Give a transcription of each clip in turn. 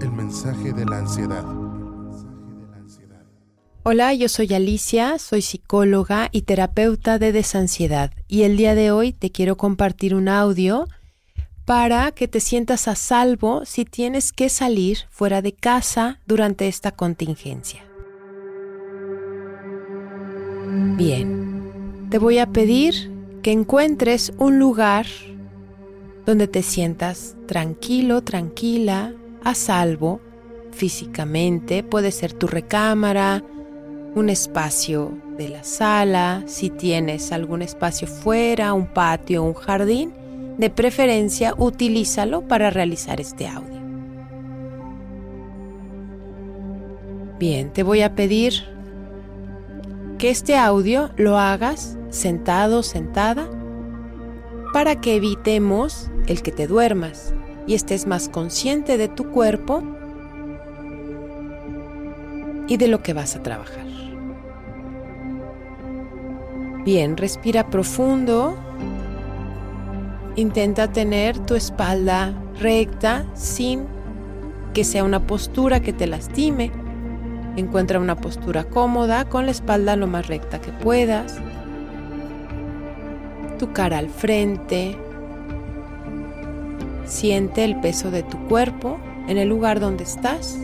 El mensaje de la ansiedad. Hola, yo soy Alicia, soy psicóloga y terapeuta de desansiedad y el día de hoy te quiero compartir un audio para que te sientas a salvo si tienes que salir fuera de casa durante esta contingencia. Bien, te voy a pedir que encuentres un lugar donde te sientas tranquilo, tranquila, a salvo físicamente. Puede ser tu recámara, un espacio de la sala, si tienes algún espacio fuera, un patio, un jardín, de preferencia utilízalo para realizar este audio. Bien, te voy a pedir que este audio lo hagas sentado, sentada, para que evitemos el que te duermas y estés más consciente de tu cuerpo y de lo que vas a trabajar. Bien, respira profundo. Intenta tener tu espalda recta sin que sea una postura que te lastime. Encuentra una postura cómoda con la espalda lo más recta que puedas. Tu cara al frente. Siente el peso de tu cuerpo en el lugar donde estás.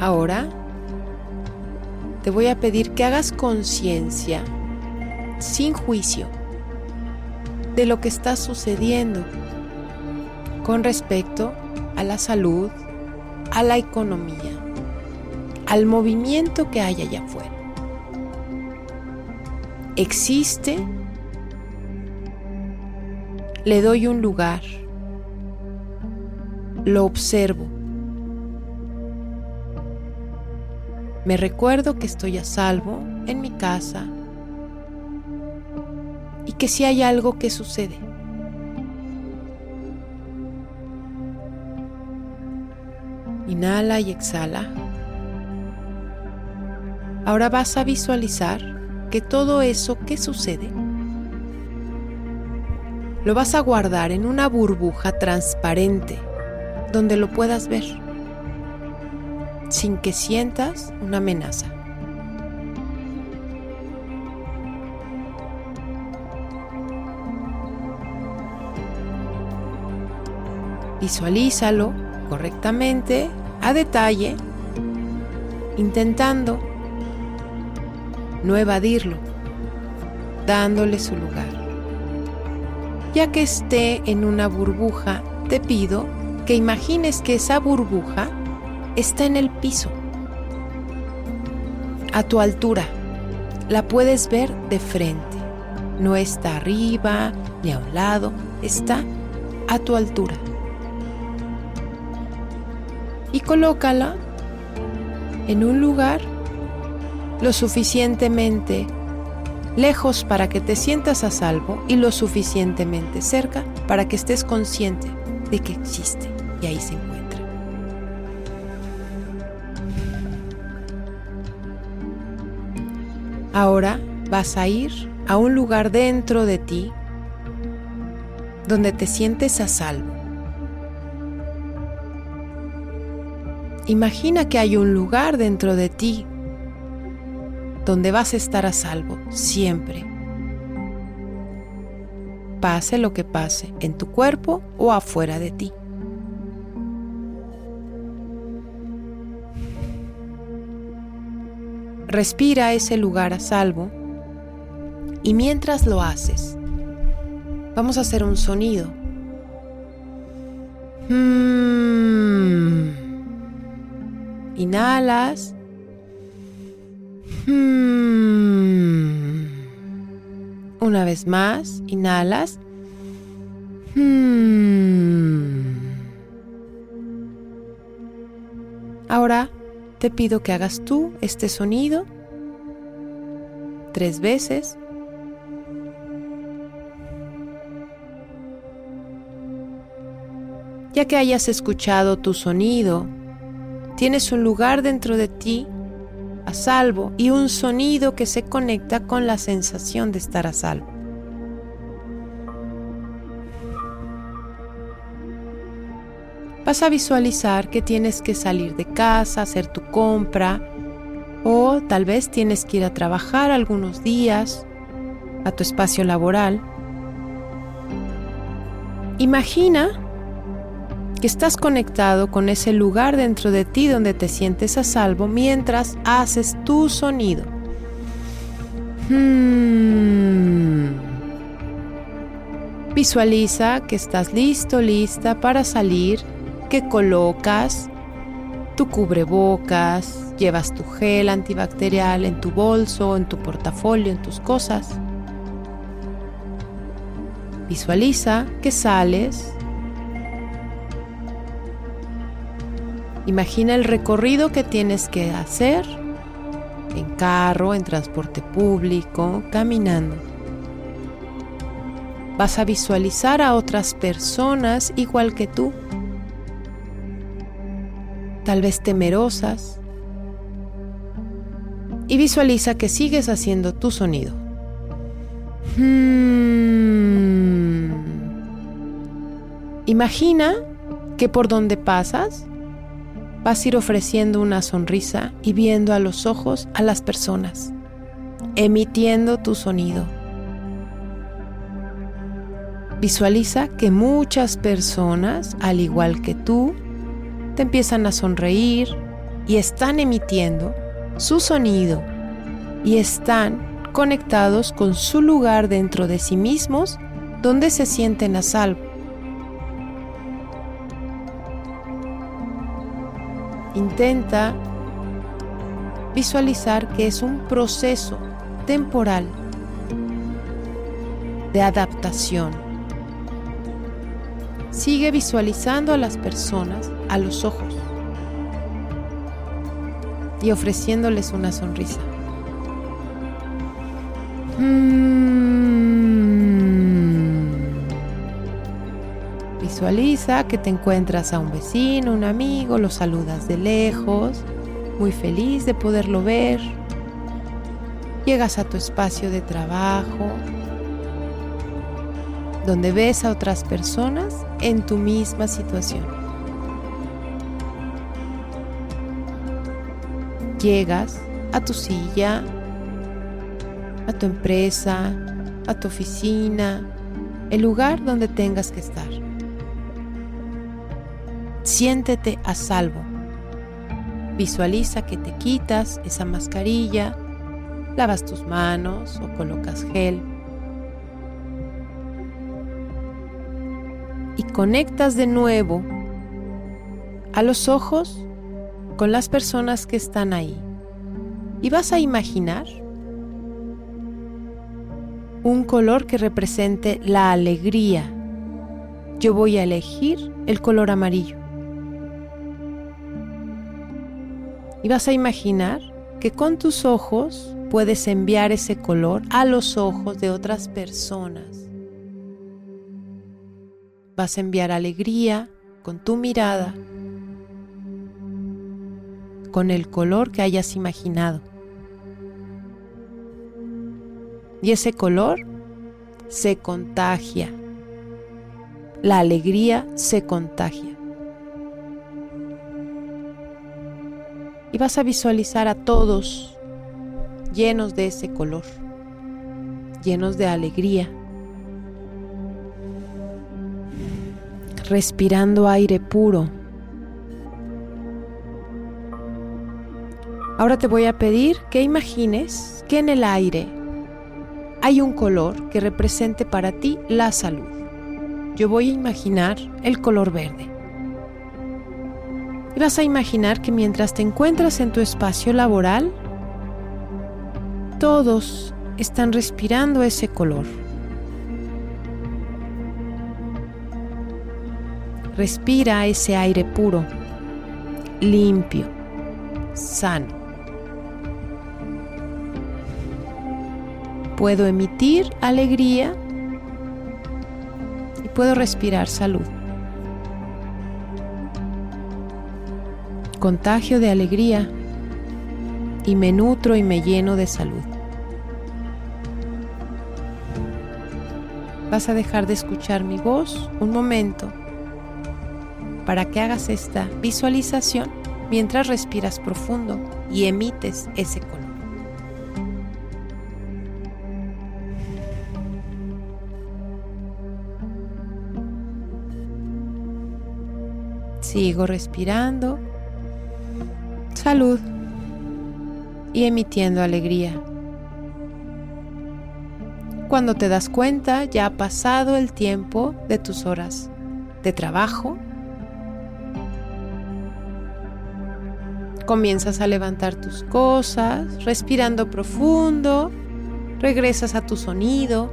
Ahora te voy a pedir que hagas conciencia, sin juicio, de lo que está sucediendo con respecto a la salud, a la economía, al movimiento que hay allá afuera. Existe, le doy un lugar, lo observo Me recuerdo que estoy a salvo en mi casa y que si hay algo que sucede. Inhala y exhala. Ahora vas a visualizar que todo eso que sucede lo vas a guardar en una burbuja transparente donde lo puedas ver sin que sientas una amenaza. Visualízalo correctamente, a detalle, intentando no evadirlo, dándole su lugar. Ya que esté en una burbuja, te pido que imagines que esa burbuja está en el piso, a tu altura. La puedes ver de frente. No está arriba ni a un lado, está a tu altura. Y colócala en un lugar lo suficientemente lejos para que te sientas a salvo y lo suficientemente cerca para que estés consciente de que existe y ahí se encuentra. Ahora vas a ir a un lugar dentro de ti donde te sientes a salvo. Imagina que hay un lugar dentro de ti donde vas a estar a salvo siempre. Pase lo que pase en tu cuerpo o afuera de ti. Respira ese lugar a salvo y mientras lo haces, vamos a hacer un sonido. Hmm. Inhalas. Hmm. Una vez más, inhalas. Hmm. Ahora te pido que hagas tú este sonido tres veces. Ya que hayas escuchado tu sonido, tienes un lugar dentro de ti a salvo y un sonido que se conecta con la sensación de estar a salvo. Vas a visualizar que tienes que salir de casa, hacer tu compra o tal vez tienes que ir a trabajar algunos días a tu espacio laboral. Imagina que estás conectado con ese lugar dentro de ti donde te sientes a salvo mientras haces tu sonido. Hmm. Visualiza que estás listo, lista para salir, que colocas tu cubrebocas, llevas tu gel antibacterial en tu bolso, en tu portafolio, en tus cosas. Visualiza que sales. Imagina el recorrido que tienes que hacer en carro, en transporte público, caminando. Vas a visualizar a otras personas igual que tú, tal vez temerosas, y visualiza que sigues haciendo tu sonido. Hmm. Imagina que por donde pasas vas a ir ofreciendo una sonrisa y viendo a los ojos a las personas, emitiendo tu sonido. Visualiza que muchas personas, al igual que tú, te empiezan a sonreír y están emitiendo su sonido y están conectados con su lugar dentro de sí mismos donde se sienten a salvo. Intenta visualizar que es un proceso temporal de adaptación. Sigue visualizando a las personas a los ojos y ofreciéndoles una sonrisa. Visualiza que te encuentras a un vecino, un amigo, lo saludas de lejos, muy feliz de poderlo ver. Llegas a tu espacio de trabajo, donde ves a otras personas en tu misma situación. Llegas a tu silla, a tu empresa, a tu oficina, el lugar donde tengas que estar siéntete a salvo. Visualiza que te quitas esa mascarilla, lavas tus manos o colocas gel. Y conectas de nuevo a los ojos con las personas que están ahí. Y vas a imaginar un color que represente la alegría. Yo voy a elegir el color amarillo. Y vas a imaginar que con tus ojos puedes enviar ese color a los ojos de otras personas. Vas a enviar alegría con tu mirada, con el color que hayas imaginado. Y ese color se contagia. La alegría se contagia. Y vas a visualizar a todos llenos de ese color, llenos de alegría, respirando aire puro. Ahora te voy a pedir que imagines que en el aire hay un color que represente para ti la salud. Yo voy a imaginar el color verde y vas a imaginar que mientras te encuentras en tu espacio laboral, todos están respirando ese color. Respira ese aire puro, limpio, sano. Puedo emitir alegría y puedo respirar salud. Contagio de alegría y me nutro y me lleno de salud. Vas a dejar de escuchar mi voz un momento para que hagas esta visualización mientras respiras profundo y emites ese color. Sigo respirando. Salud. Y emitiendo alegría. Cuando te das cuenta, ya ha pasado el tiempo de tus horas de trabajo. Comienzas a levantar tus cosas, respirando profundo, regresas a tu sonido.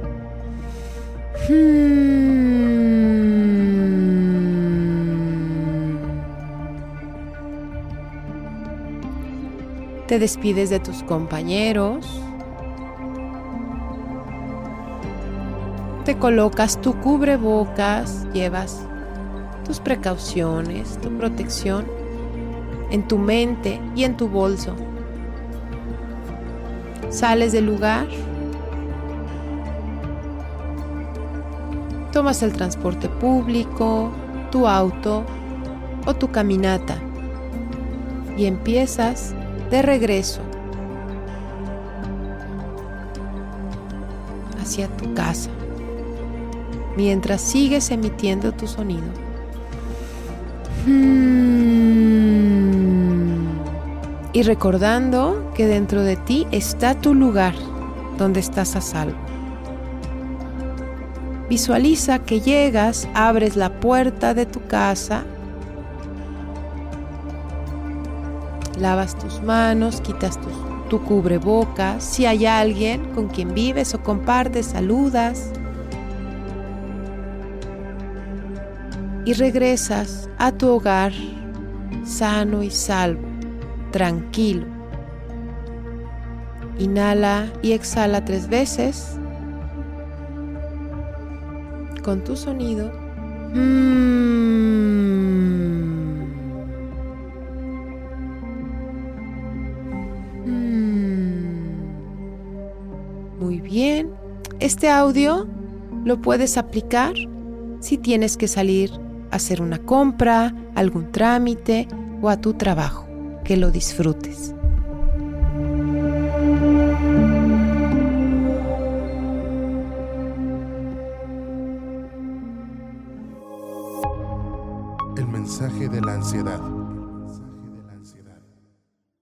Te despides de tus compañeros. Te colocas tu cubrebocas, llevas tus precauciones, tu protección en tu mente y en tu bolso. Sales del lugar, tomas el transporte público, tu auto o tu caminata y empiezas de regreso hacia tu casa mientras sigues emitiendo tu sonido. Y recordando que dentro de ti está tu lugar donde estás a salvo. Visualiza que llegas, abres la puerta de tu casa lavas tus manos, quitas tu, cubrebocas, si hay alguien con quien vives o compartes, saludas. Y regresas a tu hogar sano y salvo, tranquilo. Inhala y exhala tres veces con tu sonido. Mm. Este audio lo puedes aplicar si tienes que salir a hacer una compra, algún trámite o a tu trabajo. Que lo disfrutes. El mensaje de la ansiedad.